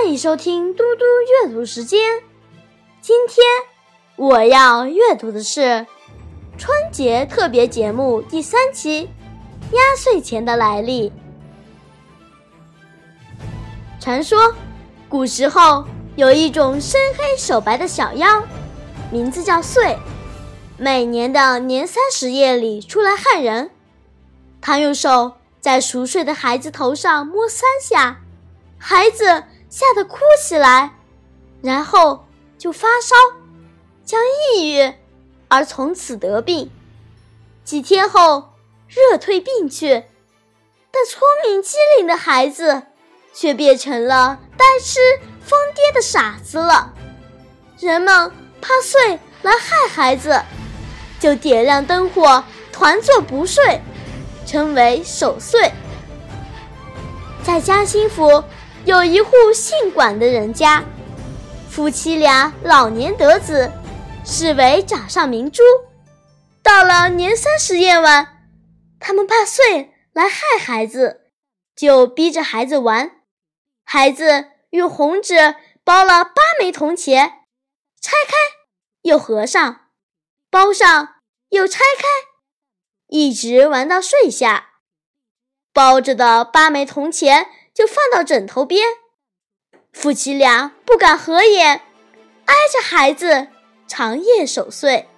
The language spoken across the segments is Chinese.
欢迎收听嘟嘟阅读时间。今天我要阅读的是春节特别节目第三期《压岁钱的来历》。传说，古时候有一种身黑手白的小妖，名字叫岁，每年的年三十夜里出来害人。他用手在熟睡的孩子头上摸三下，孩子。吓得哭起来，然后就发烧，将抑郁，而从此得病。几天后，热退病去，但聪明机灵的孩子却变成了呆痴疯癫的傻子了。人们怕岁来害孩子，就点亮灯火，团坐不睡，称为守岁。在嘉兴府。有一户姓管的人家，夫妻俩老年得子，视为掌上明珠。到了年三十夜晚，他们怕岁来害孩子，就逼着孩子玩。孩子用红纸包了八枚铜钱，拆开又合上，包上又拆开，一直玩到睡下。包着的八枚铜钱。就放到枕头边，夫妻俩不敢合眼，挨着孩子长夜守岁。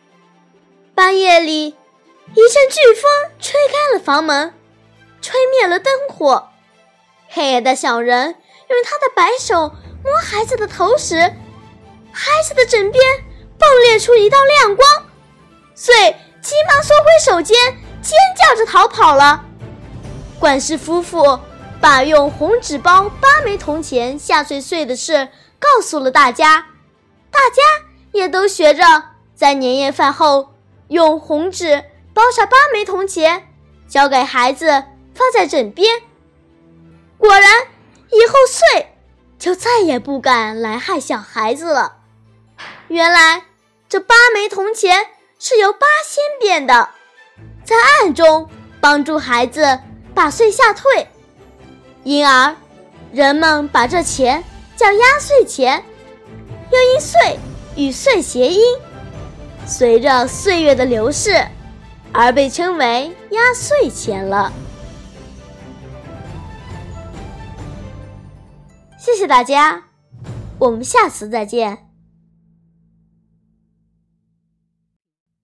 半夜里，一阵飓风吹开了房门，吹灭了灯火。黑眼的小人用他的白手摸孩子的头时，孩子的枕边迸裂出一道亮光，遂急忙缩回手间，尖叫着逃跑了。管氏夫妇。把用红纸包八枚铜钱吓碎碎的事告诉了大家，大家也都学着在年夜饭后用红纸包上八枚铜钱，交给孩子放在枕边。果然，以后岁就再也不敢来害小孩子了。原来，这八枚铜钱是由八仙变的，在暗中帮助孩子把岁吓退。因而，人们把这钱叫压岁钱，又因“岁”与“岁”谐音，随着岁月的流逝，而被称为压岁钱了。谢谢大家，我们下次再见。